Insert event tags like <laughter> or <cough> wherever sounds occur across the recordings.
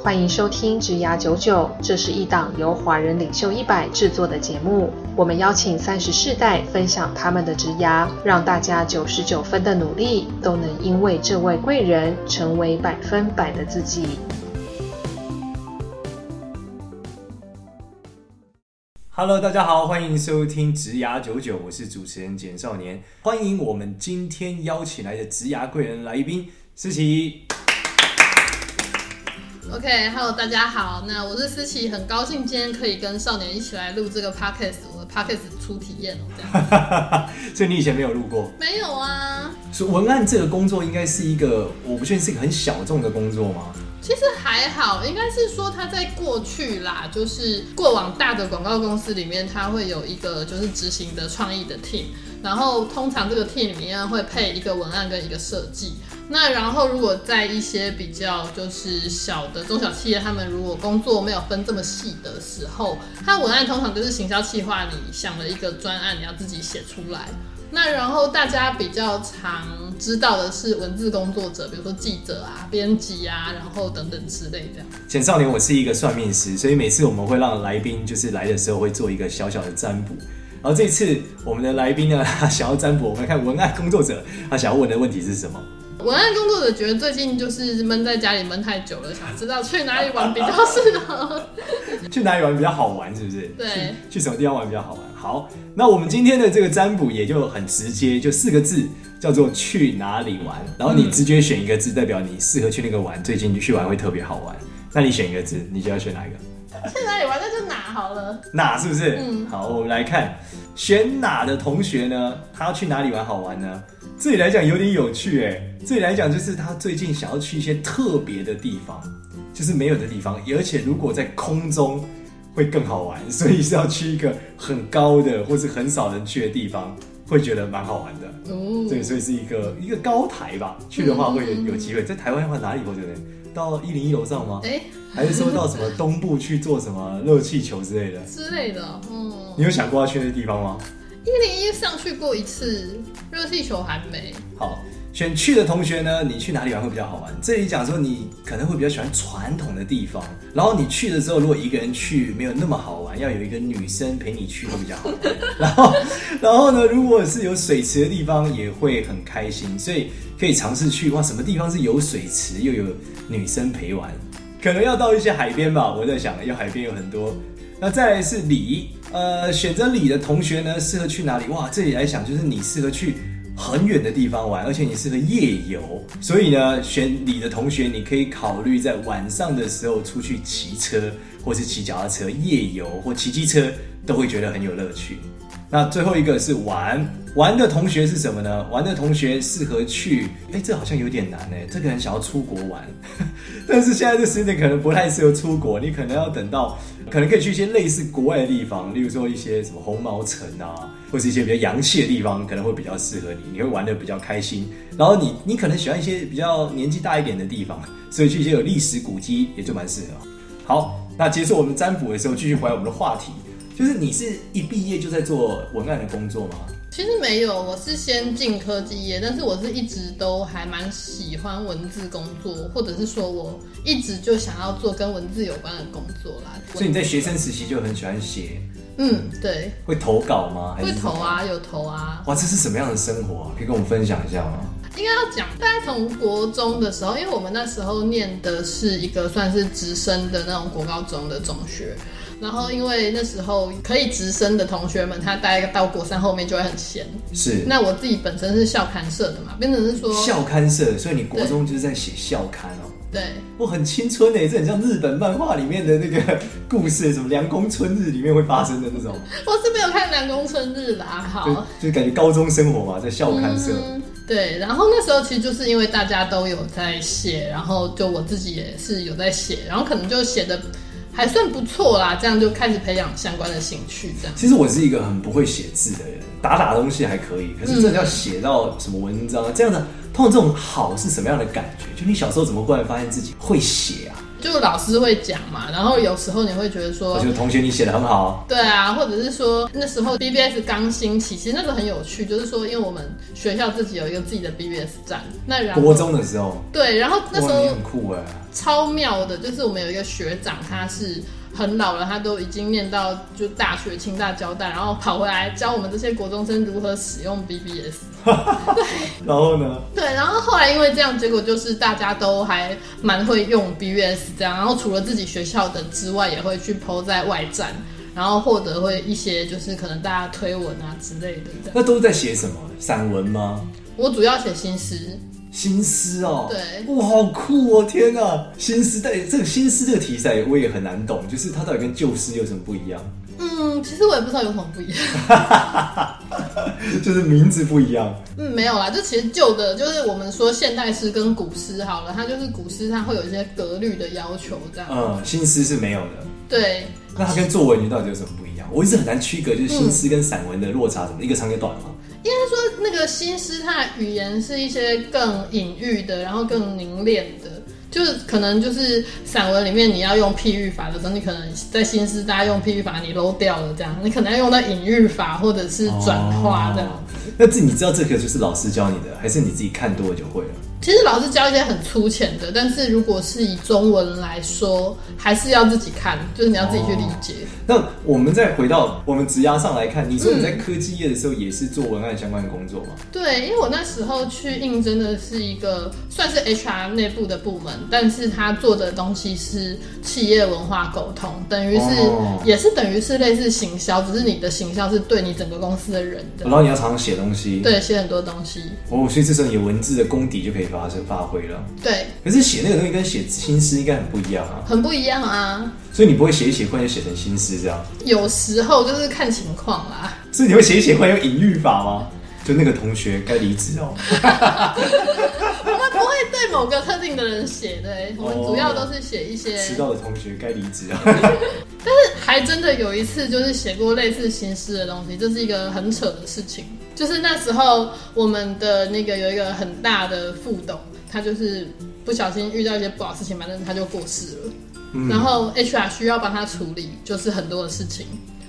欢迎收听《职涯九九》，这是一档由华人领袖一百制作的节目。我们邀请三十世代分享他们的职涯，让大家九十九分的努力都能因为这位贵人成为百分百的自己。Hello，大家好，欢迎收听《职涯九九》，我是主持人简少年。欢迎我们今天邀请来的职涯贵人来宾思琪。OK，Hello，大家好，那我是思琪，很高兴今天可以跟少年一起来录这个 Podcast，我的 Podcast 初体验哦，这样。<laughs> 所以你以前没有录过？没有啊。所以文案这个工作应该是一个，我不确定是一个很小众的工作吗？其实还好，应该是说他在过去啦，就是过往大的广告公司里面，他会有一个就是执行的创意的 team，然后通常这个 team 里面会配一个文案跟一个设计。那然后，如果在一些比较就是小的中小企业，他们如果工作没有分这么细的时候，他文案通常就是行销企划，你想了一个专案，你要自己写出来。那然后大家比较常知道的是文字工作者，比如说记者啊、编辑啊，然后等等之类这样。简少年，我是一个算命师，所以每次我们会让来宾就是来的时候会做一个小小的占卜。然后这次我们的来宾呢，他想要占卜，我们来看文案工作者他想要问的问题是什么？文案工作者觉得最近就是闷在家里闷太久了，想知道去哪里玩比较适合。<laughs> 去哪里玩比较好玩，是不是？对。去，去什么地方玩比较好玩？好，那我们今天的这个占卜也就很直接，就四个字，叫做去哪里玩。然后你直接选一个字，代表你适合去那个玩，最近去玩会特别好玩。那你选一个字，你就要选哪一个？去哪里玩？那就哪好了。哪是不是？嗯。好，我们来看选哪的同学呢？他要去哪里玩好玩呢？这里来讲有点有趣哎。这里来讲就是他最近想要去一些特别的地方，就是没有的地方，而且如果在空中会更好玩，所以是要去一个很高的或是很少人去的地方，会觉得蛮好玩的。哦。对，所以是一个一个高台吧，去的话会有有机会。在台湾的话哪里会觉得？到一零一楼上吗？哎，还是说到什么东部去做什么热气球之类的？<laughs> 之类的，嗯。你有想过要去那个地方吗？一零一上去过一次，热气球还没。好，选去的同学呢？你去哪里玩会比较好玩？这里讲说你可能会比较喜欢传统的地方，然后你去的时候如果一个人去没有那么好玩，要有一个女生陪你去会比较好玩。<laughs> 然后，然后呢，如果是有水池的地方也会很开心，所以可以尝试去哇，什么地方是有水池又有女生陪玩？可能要到一些海边吧。我在想，要海边有很多。那再来是里，呃，选择里的同学呢，适合去哪里？哇，这里来讲就是你适合去很远的地方玩，而且你适合夜游。所以呢，选里的同学，你可以考虑在晚上的时候出去骑车，或是骑脚踏车夜游，或骑机车，都会觉得很有乐趣。那最后一个是玩，玩的同学是什么呢？玩的同学适合去，哎、这好像有点难哎。这个人想要出国玩，<laughs> 但是现在这时间可能不太适合出国，你可能要等到，可能可以去一些类似国外的地方，例如说一些什么红毛城啊，或是一些比较洋气的地方，可能会比较适合你，你会玩的比较开心。然后你你可能喜欢一些比较年纪大一点的地方，所以去一些有历史古迹也就蛮适合。好，那结束我们占卜的时候，继续回来我们的话题。就是你是一毕业就在做文案的工作吗？其实没有，我是先进科技业，但是我是一直都还蛮喜欢文字工作，或者是说我一直就想要做跟文字有关的工作啦。所以你在学生时期就很喜欢写？嗯，对。会投稿吗？会投啊，有投啊。哇，这是什么样的生活啊？可以跟我们分享一下吗？应该要讲，大概从国中的时候，因为我们那时候念的是一个算是直升的那种国高中的中学。然后，因为那时候可以直升的同学们，他大概到国三后面就会很闲。是。那我自己本身是校刊社的嘛，变成是说校刊社，所以你国中就是在写校刊哦。对。我很青春诶，这很像日本漫画里面的那个故事，什么凉宫春日里面会发生的那种。<laughs> 我是没有看凉宫春日啦，好。就，就感觉高中生活嘛，在校刊社。嗯。对，然后那时候其实就是因为大家都有在写，然后就我自己也是有在写，然后可能就写的。还算不错啦，这样就开始培养相关的兴趣。这样，其实我是一个很不会写字的人，打打东西还可以，可是真的要写到什么文章啊，嗯、这样的，通常这种好是什么样的感觉？就你小时候怎么忽然发现自己会写啊？就老师会讲嘛，然后有时候你会觉得说，我觉得同学你写的很好。对啊，或者是说那时候 BBS 刚兴起，其实那时候很有趣，就是说因为我们学校自己有一个自己的 BBS 站，那然后国中的时候，对，然后那时候很酷哎，超妙的，就是我们有一个学长，他是。很老了，他都已经念到就大学，清大、交大，然后跑回来教我们这些国中生如何使用 BBS。对，<laughs> 然后呢？对，然后后来因为这样，结果就是大家都还蛮会用 BBS 这样，然后除了自己学校的之外，也会去 PO 在外站，然后获得会一些就是可能大家推文啊之类的。那都在写什么？散文吗？我主要写新诗。新诗哦，对，哇，好酷哦！天哪，新诗，但这个新诗这个题材我也很难懂，就是它到底跟旧诗有什么不一样？嗯，其实我也不知道有什么不一样，<laughs> 就是名字不一样。嗯，没有啦，就其实旧的，就是我们说现代诗跟古诗好了，它就是古诗，它会有一些格律的要求这样。嗯，新诗是没有的。对，那它跟作文你到底有什么不一样？我一直很难区隔，就是新诗跟散文的落差什么，嗯、一个长一个短吗？应该说，那个新诗它的语言是一些更隐喻的，然后更凝练的，就是可能就是散文里面你要用譬喻法的时候，你可能在新诗大家用譬喻法你漏掉了这样，你可能要用到隐喻法或者是转化这样。那这你知道这个就是老师教你的，还是你自己看多了就会了？其实老师教一些很粗浅的，但是如果是以中文来说，还是要自己看，就是你要自己去理解。哦、那我们再回到我们职涯上来看，你说你在科技业的时候也是做文案相关的工作吗？对，因为我那时候去应征的是一个算是 HR 内部的部门，但是他做的东西是企业文化沟通，等于是、哦、也是等于是类似行销，只是你的行销是对你整个公司的人的。然后你要常常写东西，对，写很多东西。哦，所以这时候你文字的功底就可以。发生发挥了，对。可是写那个东西跟写新诗应该很不一样啊，很不一样啊。所以你不会写一写，忽然就写成新诗这样？有时候就是看情况啦。所以你会写一写，忽然有隐喻法吗？就那个同学该离职哦。<laughs> 我们不会对某个特定的人写，对，我们主要都是写一些迟到的同学该离职啊。<laughs> 但是还真的有一次，就是写过类似新诗的东西，这是一个很扯的事情。就是那时候，我们的那个有一个很大的副董，他就是不小心遇到一些不好事情，反正他就过世了。嗯、然后 HR 需要帮他处理，就是很多的事情。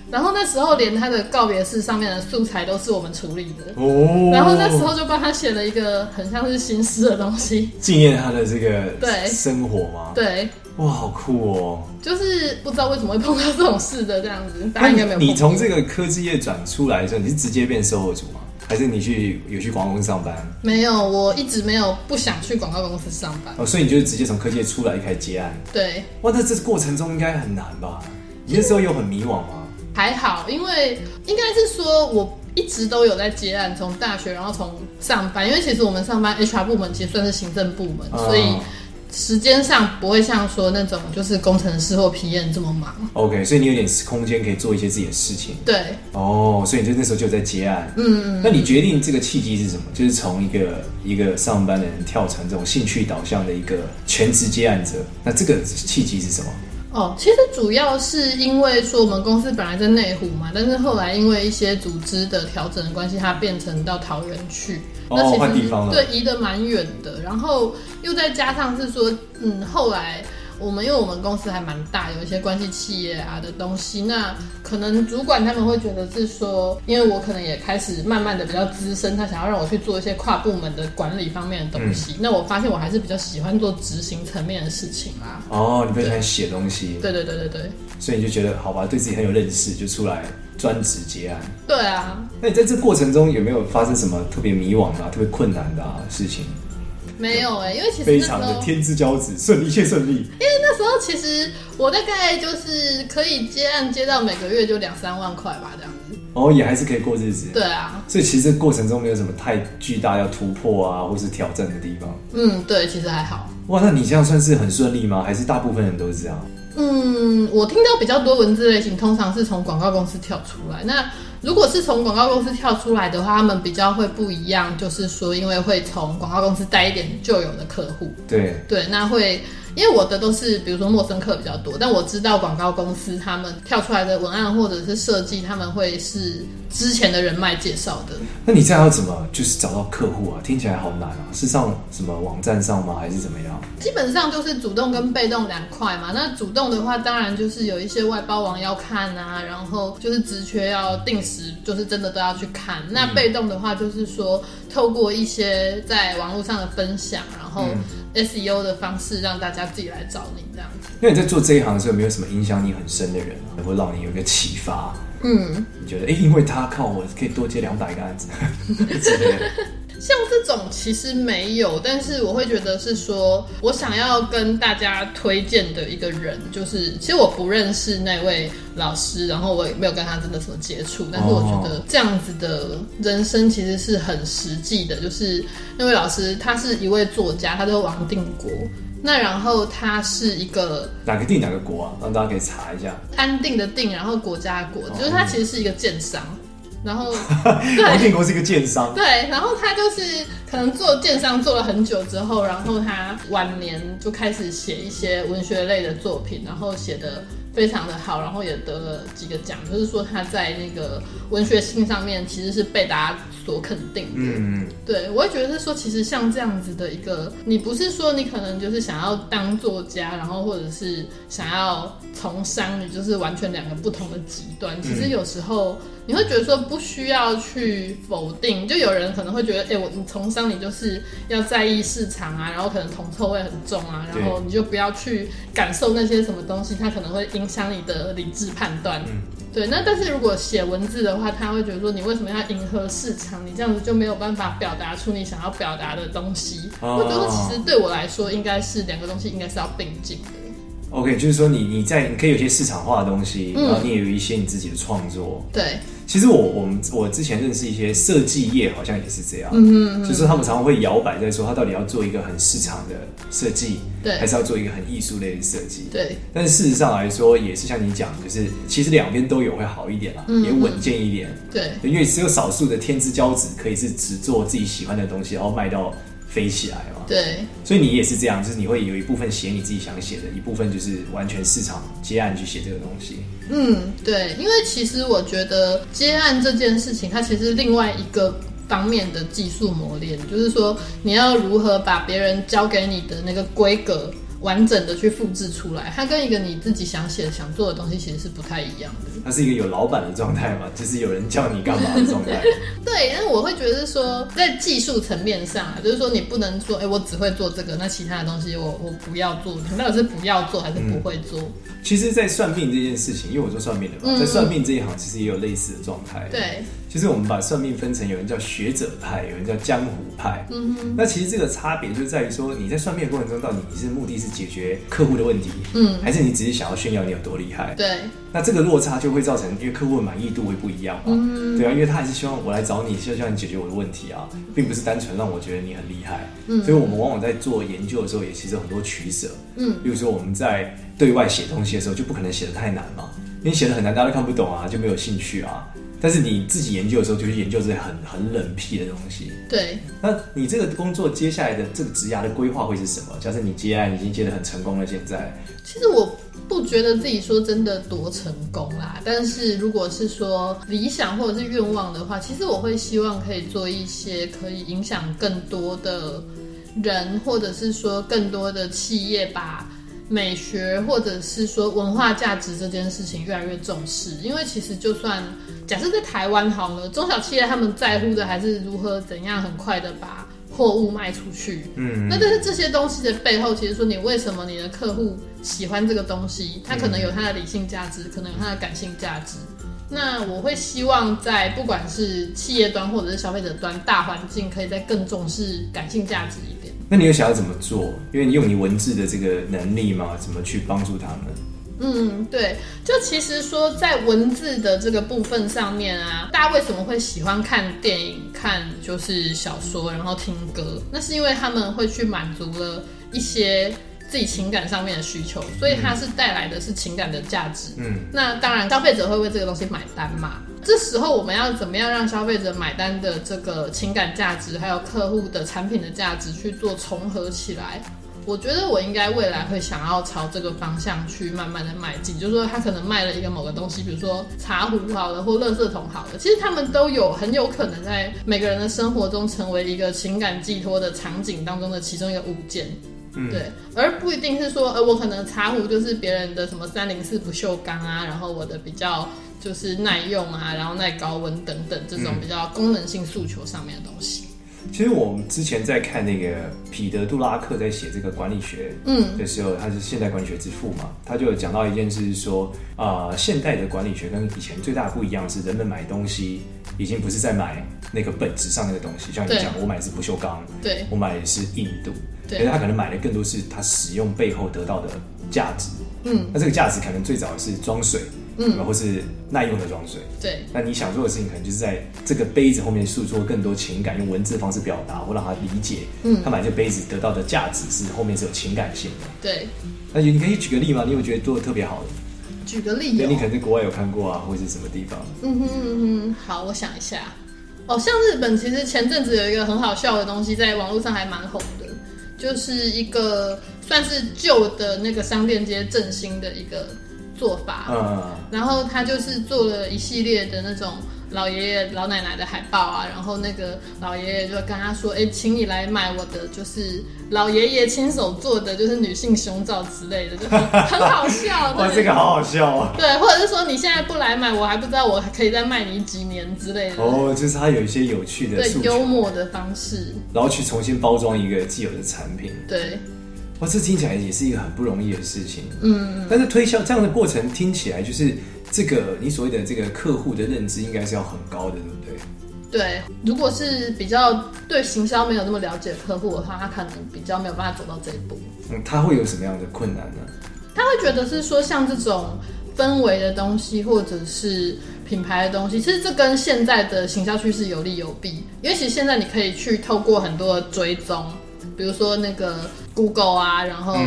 然后那时候连他的告别式上面的素材都是我们处理的。哦。然后那时候就帮他写了一个很像是新诗的东西，纪念他的这个对生活吗？对。哇，好酷哦！就是不知道为什么会碰到这种事的这样子，大家应该没有。你从这个科技业转出来的时候，你是直接变售后组吗？还是你去有去广告公司上班？没有，我一直没有不想去广告公司上班。哦，所以你就是直接从科技业出来开始接案？对。哇，那这过程中应该很难吧？你那时候有很迷惘吗？还好，因为应该是说我一直都有在接案，从大学然后从上班，因为其实我们上班 HR 部门其实算是行政部门，嗯、所以。时间上不会像说那种就是工程师或 PM 这么忙。OK，所以你有点空间可以做一些自己的事情。对。哦，所以你就那时候就在接案。嗯嗯。那你决定这个契机是什么？就是从一个一个上班的人跳成这种兴趣导向的一个全职接案者。那这个契机是什么？哦，其实主要是因为说我们公司本来在内湖嘛，但是后来因为一些组织的调整的关系，它变成到桃园去。哦，那其实。对，移得蛮远的，然后又再加上是说，嗯，后来。我们因为我们公司还蛮大，有一些关系企业啊的东西，那可能主管他们会觉得是说，因为我可能也开始慢慢的比较资深，他想要让我去做一些跨部门的管理方面的东西。嗯、那我发现我还是比较喜欢做执行层面的事情啦。哦，你比较喜欢写东西。对对对对对。所以你就觉得好吧，对自己很有认识，就出来专职结案。对啊。那你在这过程中有没有发生什么特别迷惘啊、特别困难的、啊、事情？没有哎、欸，因为其实非常的天之骄子，顺一切顺利。因为那时候其实我大概就是可以接案接到每个月就两三万块吧，这样子。哦，也还是可以过日子。对啊，所以其实这过程中没有什么太巨大要突破啊，或是挑战的地方。嗯，对，其实还好。哇，那你这样算是很顺利吗？还是大部分人都是这样？嗯，我听到比较多文字类型，通常是从广告公司跳出来。那如果是从广告公司跳出来的话，他们比较会不一样，就是说，因为会从广告公司带一点旧有的客户。对对，那会。因为我的都是比如说陌生客比较多，但我知道广告公司他们跳出来的文案或者是设计，他们会是之前的人脉介绍的。那你这样要怎么就是找到客户啊？听起来好难啊！是上什么网站上吗？还是怎么样？基本上就是主动跟被动两块嘛。那主动的话，当然就是有一些外包网要看啊，然后就是职缺要定时，就是真的都要去看。那被动的话，就是说透过一些在网络上的分享，然后 SEO 的方式让大家自己来找你这样子。那你在做这一行的时候，有没有什么影响你很深的人，能够让你有一个启发？嗯，你觉得哎、欸，因为他靠我可以多接两百个案子 <laughs> 之类的。像这种其实没有，但是我会觉得是说，我想要跟大家推荐的一个人，就是其实我不认识那位老师，然后我也没有跟他真的什么接触，但是我觉得这样子的人生其实是很实际的。就是那位老师，他是一位作家，他叫王定国。那然后他是一个哪个定哪个国啊？让大家可以查一下。安定的定，然后国家的国，就是他其实是一个建商。然后，<laughs> 王建国是一个建商。对，然后他就是可能做电商做了很久之后，然后他晚年就开始写一些文学类的作品，然后写的非常的好，然后也得了几个奖，就是说他在那个文学性上面其实是被大家所肯定的。嗯嗯，对，我会觉得是说，其实像这样子的一个，你不是说你可能就是想要当作家，然后或者是想要从商，你就是完全两个不同的极端。其实有时候你会觉得说不需要去否定，就有人可能会觉得，哎，我你从商你就是要在意市场啊，然后可能铜臭味很重啊，然后你就不要去感受那些什么东西，它可能会影响你的理智判断。对，那但是如果写文字的话，他会觉得说，你为什么要迎合市场？你这样子就没有办法表达出你想要表达的东西。我觉得其实对我来说，应该是两个东西应该是要并进的。OK，就是说你你在你可以有些市场化的东西，然后你也有一些你自己的创作。嗯、对。其实我我们我之前认识一些设计业，好像也是这样，嗯嗯，就是他们常常会摇摆在说，他到底要做一个很市场的设计，对，还是要做一个很艺术类的设计，对。但是事实上来说，也是像你讲，就是其实两边都有会好一点啦，也稳健一点，对。因为只有少数的天之骄子可以是只做自己喜欢的东西，然后卖到。飞起来嘛？对，所以你也是这样，就是你会有一部分写你自己想写的，一部分就是完全市场接案去写这个东西。嗯，对，因为其实我觉得接案这件事情，它其实另外一个方面的技术磨练，就是说你要如何把别人交给你的那个规格。完整的去复制出来，它跟一个你自己想写、想做的东西其实是不太一样的。它是一个有老板的状态嘛，就是有人叫你干嘛的状态。<laughs> 对，但是我会觉得是说，在技术层面上啊，就是说你不能说，哎、欸，我只会做这个，那其他的东西我我不要做。你到底是不要做还是不会做？嗯、其实，在算命这件事情，因为我做算命的嘛，嗯、在算命这一行，其实也有类似的状态。对。其实我们把算命分成有人叫学者派，有人叫江湖派。嗯哼。那其实这个差别就在于说，你在算命的过程中，到底你是目的是解决客户的问题，嗯，还是你只是想要炫耀你有多厉害？对。那这个落差就会造成，因为客户的满意度会不一样嘛。嗯。对啊，因为他还是希望我来找你，就希望你解决我的问题啊，并不是单纯让我觉得你很厉害。嗯。所以我们往往在做研究的时候，也其实有很多取舍。嗯。比如说我们在对外写东西的时候，就不可能写的太难嘛，因为写的很难，大家都看不懂啊，就没有兴趣啊。但是你自己研究的时候，就去研究这些很很冷僻的东西。对。那你这个工作接下来的这个职涯的规划会是什么？假设你接案已经接得很成功了，现在。其实我不觉得自己说真的多成功啦。但是如果是说理想或者是愿望的话，其实我会希望可以做一些可以影响更多的人，或者是说更多的企业把。美学或者是说文化价值这件事情越来越重视，因为其实就算假设在台湾好了，中小企业他们在乎的还是如何怎样很快的把货物卖出去。嗯，那但是这些东西的背后，其实说你为什么你的客户喜欢这个东西，它可能有它的理性价值，可能有它的感性价值。那我会希望在不管是企业端或者是消费者端，大环境可以再更重视感性价值。那你有想要怎么做？因为你用你文字的这个能力嘛，怎么去帮助他们？嗯，对，就其实说在文字的这个部分上面啊，大家为什么会喜欢看电影、看就是小说，然后听歌？那是因为他们会去满足了一些。自己情感上面的需求，所以它是带来的是情感的价值。嗯，那当然消费者会为这个东西买单嘛。这时候我们要怎么样让消费者买单的这个情感价值，还有客户的产品的价值去做重合起来？我觉得我应该未来会想要朝这个方向去慢慢的迈进，就是说他可能卖了一个某个东西，比如说茶壶好了，或垃圾桶好了，其实他们都有很有可能在每个人的生活中成为一个情感寄托的场景当中的其中一个物件。嗯，对，而不一定是说，呃，我可能茶壶就是别人的什么三零四不锈钢啊，然后我的比较就是耐用啊，然后耐高温等等这种比较功能性诉求上面的东西。其实我们之前在看那个彼得·杜拉克在写这个管理学嗯。的时候，嗯、他是现代管理学之父嘛，他就有讲到一件事，是说啊、呃，现代的管理学跟以前最大的不一样是，人们买东西已经不是在买那个本质上那个东西，像你讲，我买的是不锈钢，对，我买的是硬度，对，他可能买的更多是他使用背后得到的价值，嗯，那这个价值可能最早是装水。嗯，或是耐用的装水。对，那你想做的事情可能就是在这个杯子后面诉说更多情感，用文字的方式表达，或让他理解。嗯，他买这杯子得到的价值是后面是有情感性的。对，那你可以举个例吗？你有觉得做的特别好的？举个例对，你可能在国外有看过啊，或者是什么地方？嗯哼嗯哼，好，我想一下。哦，像日本，其实前阵子有一个很好笑的东西，在网络上还蛮红的，就是一个算是旧的那个商店街振兴的一个。做法，嗯，然后他就是做了一系列的那种老爷爷老奶奶的海报啊，然后那个老爷爷就跟他说，哎，请你来买我的，就是老爷爷亲手做的，就是女性胸罩之类的，就很，好笑。<laughs> 哇，这个好好笑啊！<laughs> 对，或者是说你现在不来买，我还不知道我还可以再卖你几年之类的。哦，就是他有一些有趣的、对幽默的方式，然后去重新包装一个既有的产品。对。哇，这听起来也是一个很不容易的事情。嗯，但是推销这样的过程听起来，就是这个你所谓的这个客户的认知应该是要很高的，对不对？对，如果是比较对行销没有那么了解的客户的话，他可能比较没有办法走到这一步。嗯，他会有什么样的困难呢？他会觉得是说，像这种氛围的东西，或者是品牌的东西，其实这跟现在的行销趋势有利有弊。因为其实现在你可以去透过很多的追踪。比如说那个 Google 啊，然后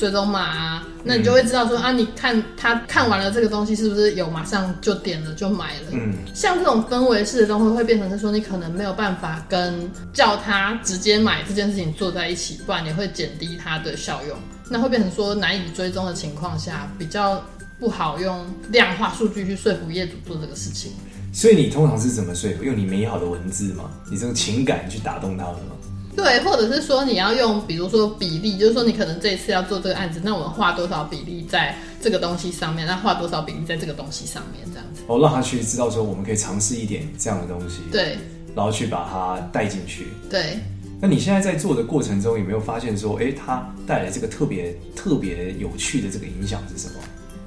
追踪码啊，嗯、那你就会知道说啊，你看他看完了这个东西是不是有马上就点了就买了。嗯，像这种氛围式的东西会变成是说，你可能没有办法跟叫他直接买这件事情做在一起，不然你会减低它的效用。那会变成说难以追踪的情况下，比较不好用量化数据去说服业主做这个事情。所以你通常是怎么说服？用你美好的文字吗？你这种情感去打动他们吗？对，或者是说你要用，比如说比例，就是说你可能这一次要做这个案子，那我们画多少比例在这个东西上面，那画多少比例在这个东西上面，这样子。哦，让他去知道说我们可以尝试一点这样的东西。对。然后去把它带进去。对。那你现在在做的过程中有没有发现说，哎，它带来这个特别特别有趣的这个影响是什么？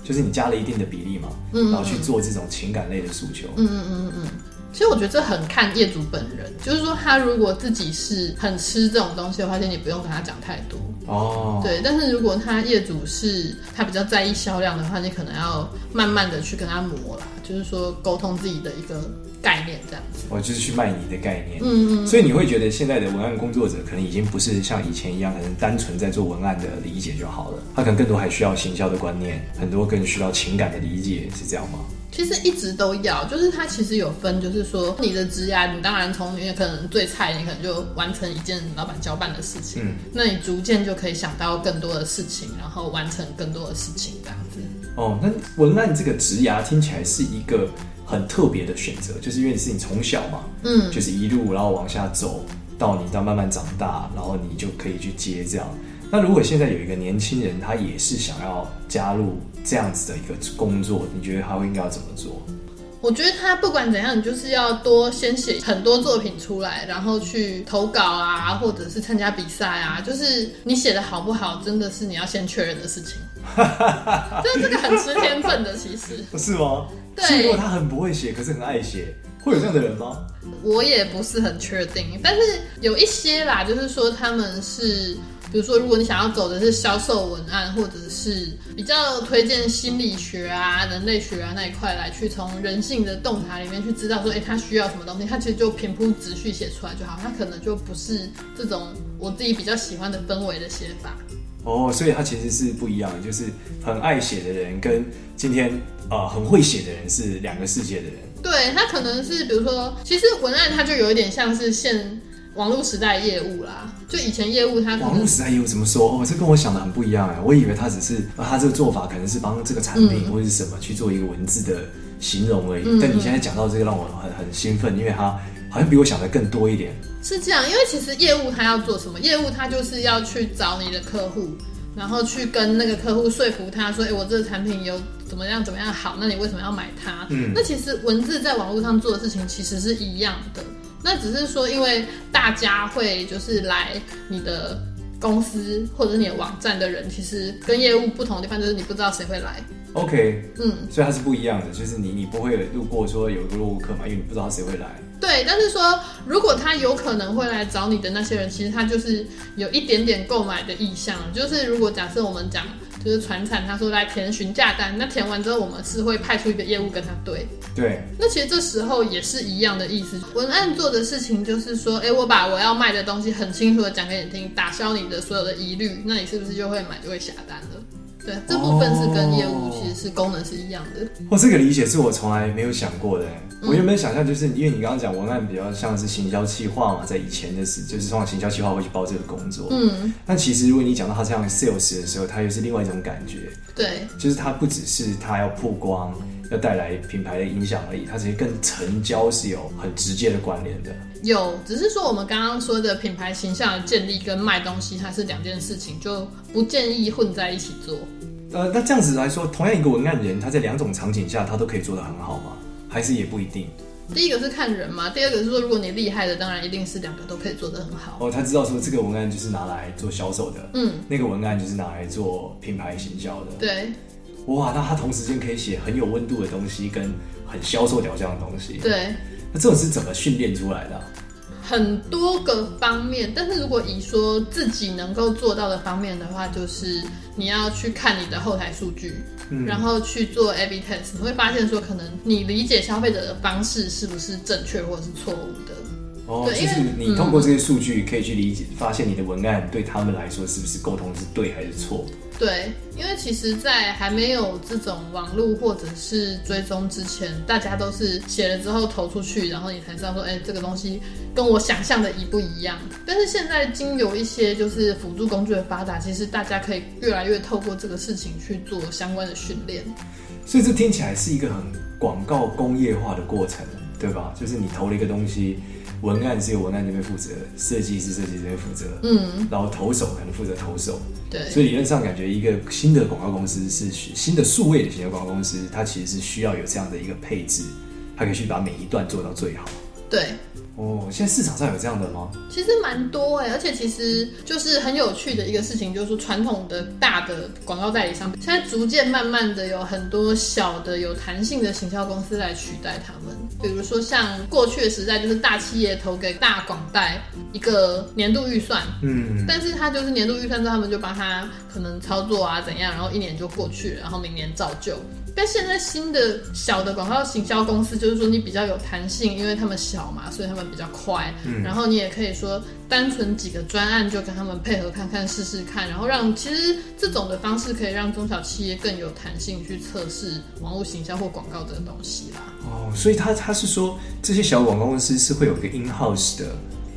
就是你加了一定的比例嘛，嗯，然后去做这种情感类的诉求。嗯嗯嗯嗯。其实我觉得这很看业主本人，就是说他如果自己是很吃这种东西的话，其实你不用跟他讲太多哦。对，但是如果他业主是他比较在意销量的话，你可能要慢慢的去跟他磨啦，就是说沟通自己的一个概念这样子。哦，就是去卖你的概念。嗯嗯。所以你会觉得现在的文案工作者可能已经不是像以前一样，可能单纯在做文案的理解就好了，他可能更多还需要行销的观念，很多更需要情感的理解，是这样吗？其实一直都要，就是它其实有分，就是说你的职涯，你当然从你可能最菜，你可能就完成一件老板交办的事情，嗯，那你逐渐就可以想到更多的事情，然后完成更多的事情，这样子。哦，那文案这个职涯听起来是一个很特别的选择，就是因为是你从小嘛，嗯，就是一路然后往下走到你到慢慢长大，然后你就可以去接这样。那如果现在有一个年轻人，他也是想要加入这样子的一个工作，你觉得他会应该要怎么做？我觉得他不管怎样，你就是要多先写很多作品出来，然后去投稿啊，或者是参加比赛啊。就是你写的好不好，真的是你要先确认的事情。<laughs> 就这个很吃天分的，其实不是吗？对，如果他很不会写，可是很爱写，会有这样的人吗？我也不是很确定，但是有一些啦，就是说他们是。比如说，如果你想要走的是销售文案，或者是比较推荐心理学啊、人类学啊那一块来，去从人性的洞察里面去知道说，哎，他需要什么东西，他其实就平铺直叙写出来就好，他可能就不是这种我自己比较喜欢的氛围的写法。哦，所以他其实是不一样的，就是很爱写的人跟今天啊、呃、很会写的人是两个世界的人。对，他可能是比如说，其实文案它就有一点像是现。网络时代业务啦，就以前业务他网络时代业务怎么说？哦，这跟我想的很不一样哎，我以为他只是他这个做法可能是帮这个产品或者是什么去做一个文字的形容而已。嗯、但你现在讲到这个，让我很很兴奋，因为他好像比我想的更多一点。是这样，因为其实业务他要做什么？业务他就是要去找你的客户，然后去跟那个客户说服他说：“哎，我这个产品有怎么样怎么样好，那你为什么要买它？”嗯，那其实文字在网络上做的事情其实是一样的。那只是说，因为大家会就是来你的公司或者是你的网站的人，其实跟业务不同的地方就是你不知道谁会来。OK，嗯，所以它是不一样的，就是你你不会路过说有一个落客嘛，因为你不知道谁会来。对，但是说如果他有可能会来找你的那些人，其实他就是有一点点购买的意向，就是如果假设我们讲。就是船产，他说来填询价单，那填完之后，我们是会派出一个业务跟他对。对。那其实这时候也是一样的意思。文案做的事情就是说，哎，我把我要卖的东西很清楚的讲给你听，打消你的所有的疑虑，那你是不是就会买，就会下单了？对，这部分是跟业务其实是功能是一样的。哦，这个理解是我从来没有想过的。我原本想象就是因为你刚刚讲文案比较像是行销企划嘛，在以前的时就是通常行销企划会去包这个工作。嗯。但其实如果你讲到他这样 sales 的时候，他又是另外一种感觉。对。就是他不只是他要曝光，要带来品牌的影响而已，他其实跟成交是有很直接的关联的。有，只是说我们刚刚说的品牌形象的建立跟卖东西，它是两件事情，就不建议混在一起做。呃，那这样子来说，同样一个文案人，他在两种场景下，他都可以做得很好吗？还是也不一定？第一个是看人嘛，第二个是说，如果你厉害的，当然一定是两个都可以做得很好。哦，他知道说这个文案就是拿来做销售的，嗯，那个文案就是拿来做品牌行销的，对。哇，那他同时间可以写很有温度的东西，跟很销售导向的东西，对。那这种是怎么训练出来的啊？很多个方面，但是如果以说自己能够做到的方面的话，就是你要去看你的后台数据，嗯，然后去做 A/B test，你会发现说，可能你理解消费者的方式是不是正确或者是错误的。哦，就是你通过这些数据可以去理解，嗯，发现你的文案对他们来说是不是沟通是对还是错。对，因为其实，在还没有这种网络或者是追踪之前，大家都是写了之后投出去，然后你才知道说，哎，这个东西跟我想象的一不一样。但是现在经由一些就是辅助工具的发达，其实大家可以越来越透过这个事情去做相关的训练。所以这听起来是一个很广告工业化的过程，对吧？就是你投了一个东西。文案是由文案这边负责，设计师设计这边负责，嗯，然后投手可能负责投手，对，所以理论上感觉一个新的广告公司是新的数位的型的广告公司，它其实是需要有这样的一个配置，它可以去把每一段做到最好，对。哦，现在市场上有这样的吗？其实蛮多哎，而且其实就是很有趣的一个事情，就是说传统的大的广告代理商，现在逐渐慢慢的有很多小的有弹性的行销公司来取代他们。比如说像过去的时代，就是大企业投给大广代一个年度预算，嗯，但是他就是年度预算之后，他们就帮他可能操作啊怎样，然后一年就过去了，然后明年照旧。但现在新的小的广告行销公司，就是说你比较有弹性，因为他们小嘛，所以他们比较快。嗯，然后你也可以说单纯几个专案就跟他们配合看看试试看，然后让其实这种的方式可以让中小企业更有弹性去测试网络行销或广告这个东西啦。哦，所以他他是说这些小广告公司是会有一个 in house 的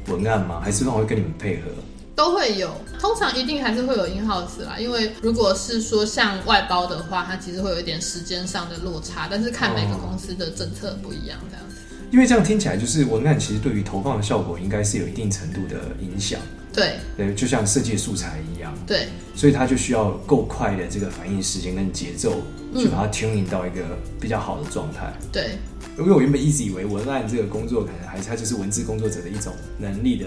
文案吗？还是说会跟你们配合？都会有，通常一定还是会有 in house 啦，因为如果是说像外包的话，它其实会有一点时间上的落差，但是看每个公司的政策不一样，这样子。因为这样听起来，就是文案其实对于投放的效果应该是有一定程度的影响。对，对，就像设计素材一样。对，所以它就需要够快的这个反应时间跟节奏，去把它 tuning 到一个比较好的状态。对，因为我原本一直以为文案这个工作可能还是它就是文字工作者的一种能力的。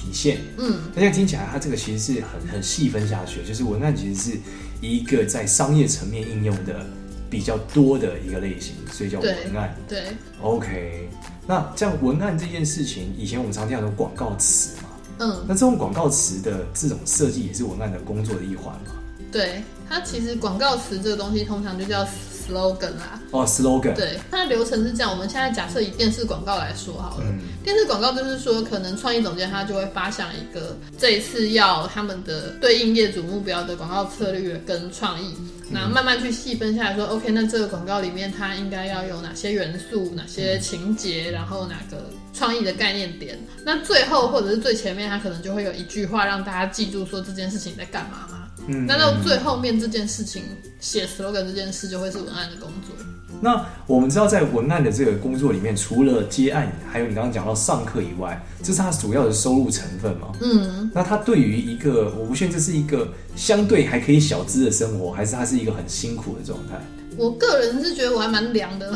体现，嗯，那现在听起来，它这个其实是很很细分下去，就是文案其实是一个在商业层面应用的比较多的一个类型，所以叫文案。对，对，OK。那这样文案这件事情，以前我们常听到的广告词嘛，嗯，那这种广告词的这种设计也是文案的工作的一环嘛？对，它其实广告词这个东西通常就叫 slogan 啊。哦，slogan。对，它的流程是这样。我们现在假设以电视广告来说好了，嗯、电视广告就是说，可能创意总监他就会发想一个这一次要他们的对应业主目标的广告策略跟创意，然后慢慢去细分下来说、嗯、，OK，那这个广告里面它应该要有哪些元素、哪些情节，然后哪个创意的概念点。那最后或者是最前面，它可能就会有一句话让大家记住说这件事情在干嘛嘛。嗯，那到最后面这件事情写 slogan 这件事就会是文案的工作。那我们知道在文案的这个工作里面，除了接案，还有你刚刚讲到上课以外，这是他主要的收入成分嘛？嗯，那他对于一个我不确定这是一个相对还可以小资的生活，还是他是一个很辛苦的状态？我个人是觉得我还蛮凉的。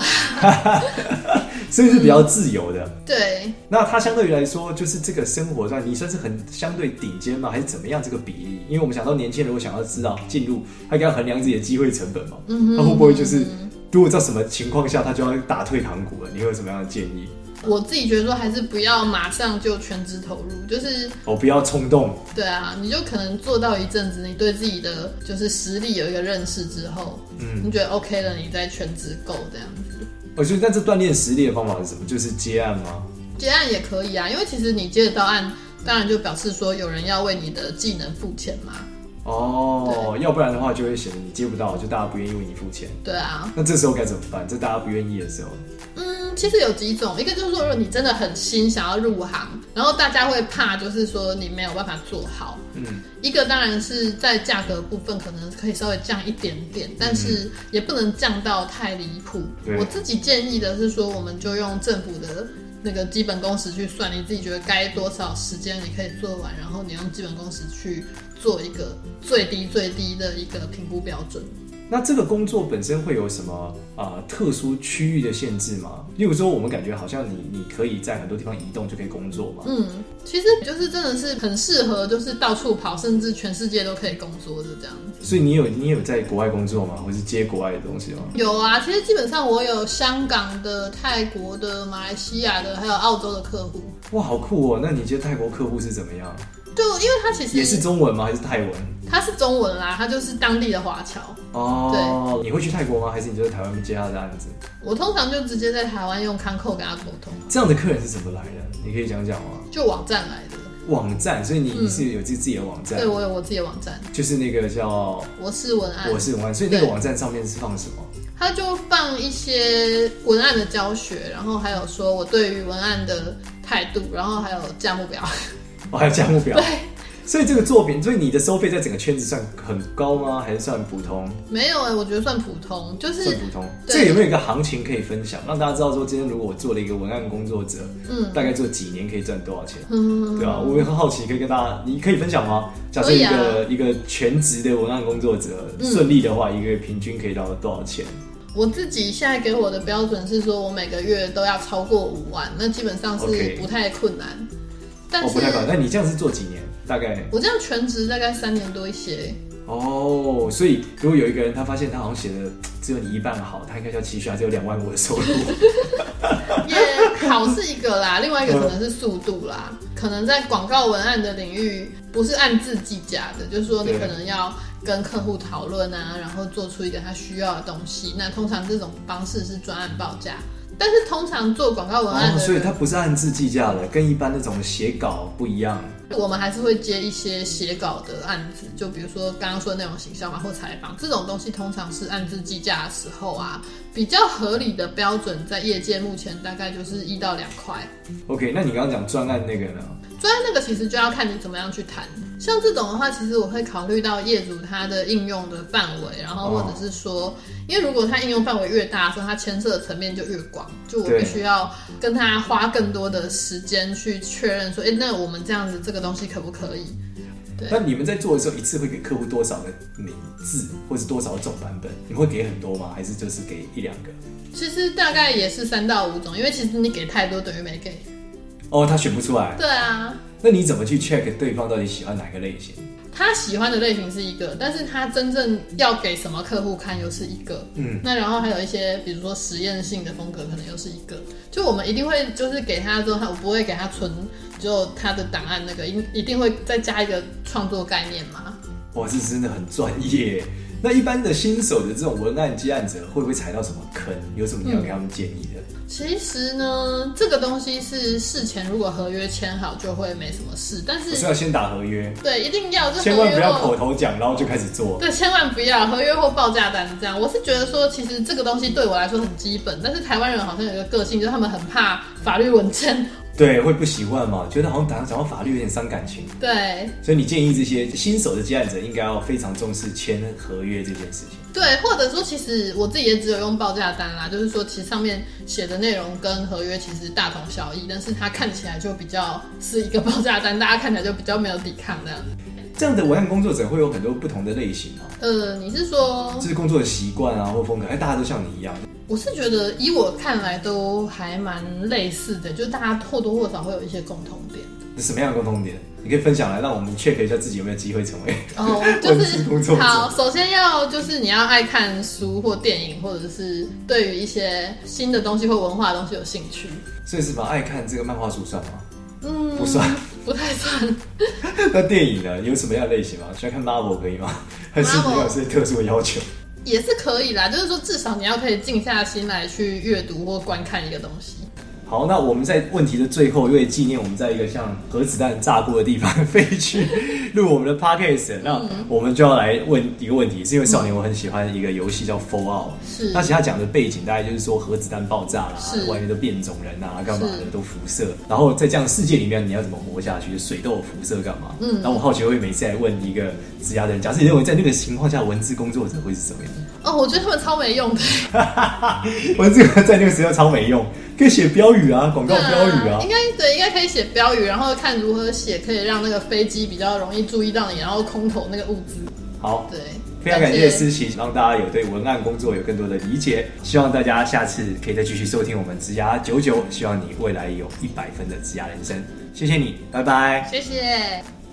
所以是比较自由的，嗯、对。那它相对于来说，就是这个生活上，你算是很相对顶尖吗？还是怎么样？这个比例？因为我们想到年轻人如果想要知道进入，他应该要衡量自己的机会成本嘛。嗯，他会不会就是，如果在什么情况下他就要打退堂鼓了？你会有什么样的建议？我自己觉得说，还是不要马上就全职投入，就是哦，不要冲动。对啊，你就可能做到一阵子，你对自己的就是实力有一个认识之后，嗯，你觉得 OK 了，你再全职够这样子。我觉得，在这锻炼实力的方法是什么？就是接案吗？接案也可以啊，因为其实你接得到案，当然就表示说有人要为你的技能付钱嘛。哦，要不然的话就会显得你接不到，就大家不愿意为你付钱。对啊。那这时候该怎么办？这大家不愿意的时候。嗯，其实有几种，一个就是说，如果你真的很新，想要入行，然后大家会怕，就是说你没有办法做好。嗯。一个当然是在价格部分可能可以稍微降一点点，但是也不能降到太离谱。对我自己建议的是说，我们就用政府的那个基本工时去算，你自己觉得该多少时间你可以做完，然后你用基本工时去做一个最低最低的一个评估标准。那这个工作本身会有什么啊、呃、特殊区域的限制吗？例如说，我们感觉好像你你可以在很多地方移动就可以工作嘛？嗯，其实就是真的是很适合，就是到处跑，甚至全世界都可以工作是这样子。所以你有你有在国外工作吗？或是接国外的东西吗？有啊，其实基本上我有香港的、泰国的、马来西亚的，还有澳洲的客户。哇，好酷哦！那你接泰国客户是怎么样？就因为他其实也是中文吗？还是泰文？他是中文啦，他就是当地的华侨。哦，对，你会去泰国吗？还是你就在台湾接他的案子？我通常就直接在台湾用康扣跟他沟通。这样的客人是怎么来的？你可以讲讲吗？就网站来的。网站，所以你是有自自己的网站？对，我有我自己的网站，就是那个叫我是文案，我是文案。所以那个网站上面是放什么？他就放一些文案的教学，然后还有说我对于文案的态度，然后还有价目表。哦，还有价目表。对。所以这个作品，所以你的收费在整个圈子算很高吗？还是算普通？没有哎、欸，我觉得算普通，就是算普通。对这有没有一个行情可以分享，让大家知道说，今天如果我做了一个文案工作者，嗯，大概做几年可以赚多少钱？嗯，对吧？我也很好奇，可以跟大家，你可以分享吗？假设一个、啊、一个全职的文案工作者顺利的话，一个月平均可以到多少钱？我自己现在给我的标准是说，我每个月都要超过五万，那基本上是不太困难。Okay. 但是、哦、不太困难。那你这样是做几年？大概我这样全职大概三年多一些哦，所以如果有一个人他发现他好像写的只有你一半好，他应该叫期许还是有两万五的收入？<laughs> 也、yeah, 好是一个啦，另外一个可能是速度啦，嗯、可能在广告文案的领域不是按字计价的，就是说你可能要跟客户讨论啊，然后做出一个他需要的东西，那通常这种方式是专案报价。但是通常做广告文案的、哦，所以它不是按字计价的，跟一般那种写稿不一样。我们还是会接一些写稿的案子，就比如说刚刚说的那种形象嘛，或采访这种东西，通常是按字计价的时候啊，比较合理的标准，在业界目前大概就是一到两块。OK，那你刚刚讲专案那个呢？专案那个其实就要看你怎么样去谈。像这种的话，其实我会考虑到业主他的应用的范围，然后或者是说，哦、因为如果他应用范围越大，说他牵涉的层面就越广，就我必须要跟他花更多的时间去确认说，哎对，那我们这样子这个东西可不可以？对。那你们在做的时候，一次会给客户多少个名字，或是多少种版本？你会给很多吗？还是就是给一两个？其实大概也是三到五种，因为其实你给太多等于没给。哦，他选不出来。对啊。那你怎么去 check 对方到底喜欢哪个类型？他喜欢的类型是一个，但是他真正要给什么客户看又是一个。嗯，那然后还有一些，比如说实验性的风格，可能又是一个。就我们一定会就是给他之后，他我不会给他存就他的档案那个，一一定会再加一个创作概念嘛。哇，这真的很专业。那一般的新手的这种文案接案者会不会踩到什么坑？有什么你要给他们建议的？嗯、其实呢，这个东西是事前如果合约签好就会没什么事，但是是要先打合约。对，一定要，千万不要口头讲，然后就开始做。对，千万不要合约或报价单这样。我是觉得说，其实这个东西对我来说很基本，但是台湾人好像有一个个性，就是他们很怕法律文件。对，会不习惯嘛？觉得好像讲到法律有点伤感情。对，所以你建议这些新手的接案者应该要非常重视签合约这件事情。对，或者说其实我自己也只有用报价单啦，就是说其实上面写的内容跟合约其实大同小异，但是它看起来就比较是一个报价单，大家看起来就比较没有抵抗这样。这样的文案工作者会有很多不同的类型吗？呃，你是说就是工作的习惯啊，或风格？哎，大家都像你一样？我是觉得，以我看来都还蛮类似的，就大家或多或少会有一些共同点。什么样的共同点？你可以分享来，让我们 check 一下自己有没有机会成为哦，<laughs> 就是好。首先要就是你要爱看书或电影，或者是对于一些新的东西或文化的东西有兴趣。所以是把？爱看这个漫画书算吗？嗯，不算，<laughs> 不太算。<laughs> 那电影呢？有什么样的类型吗？喜欢看 Marvel 可以吗？还是没有些特殊的要求？也是可以啦，就是说至少你要可以静下心来去阅读或观看一个东西。好，那我们在问题的最后，因为纪念我们在一个像核子弹炸过的地方 <laughs> 飞去录我们的 podcast，那我们就要来问一个问题，是因为少年我很喜欢一个游戏叫 Fallout，是，那其实他讲的背景大概就是说核子弹爆炸啦，是，外面都变种人啊，干嘛的都辐射，然后在这样的世界里面你要怎么活下去？水都有辐射干嘛？嗯，然后我好奇会每次来问一个职涯的人，假设你认为在那个情况下文字工作者会是什么样？哦，我觉得他们超没用的，<laughs> 文字在那个时候超没用。可以写标语啊，广告标语啊，应该对，应该可以写标语，然后看如何写可以让那个飞机比较容易注意到你，然后空投那个物资。好，对，非常感谢思琪，让大家有对文案工作有更多的理解。希望大家下次可以再继续收听我们职涯九九希望你未来有一百分的职涯人生。谢谢你，拜拜，谢谢。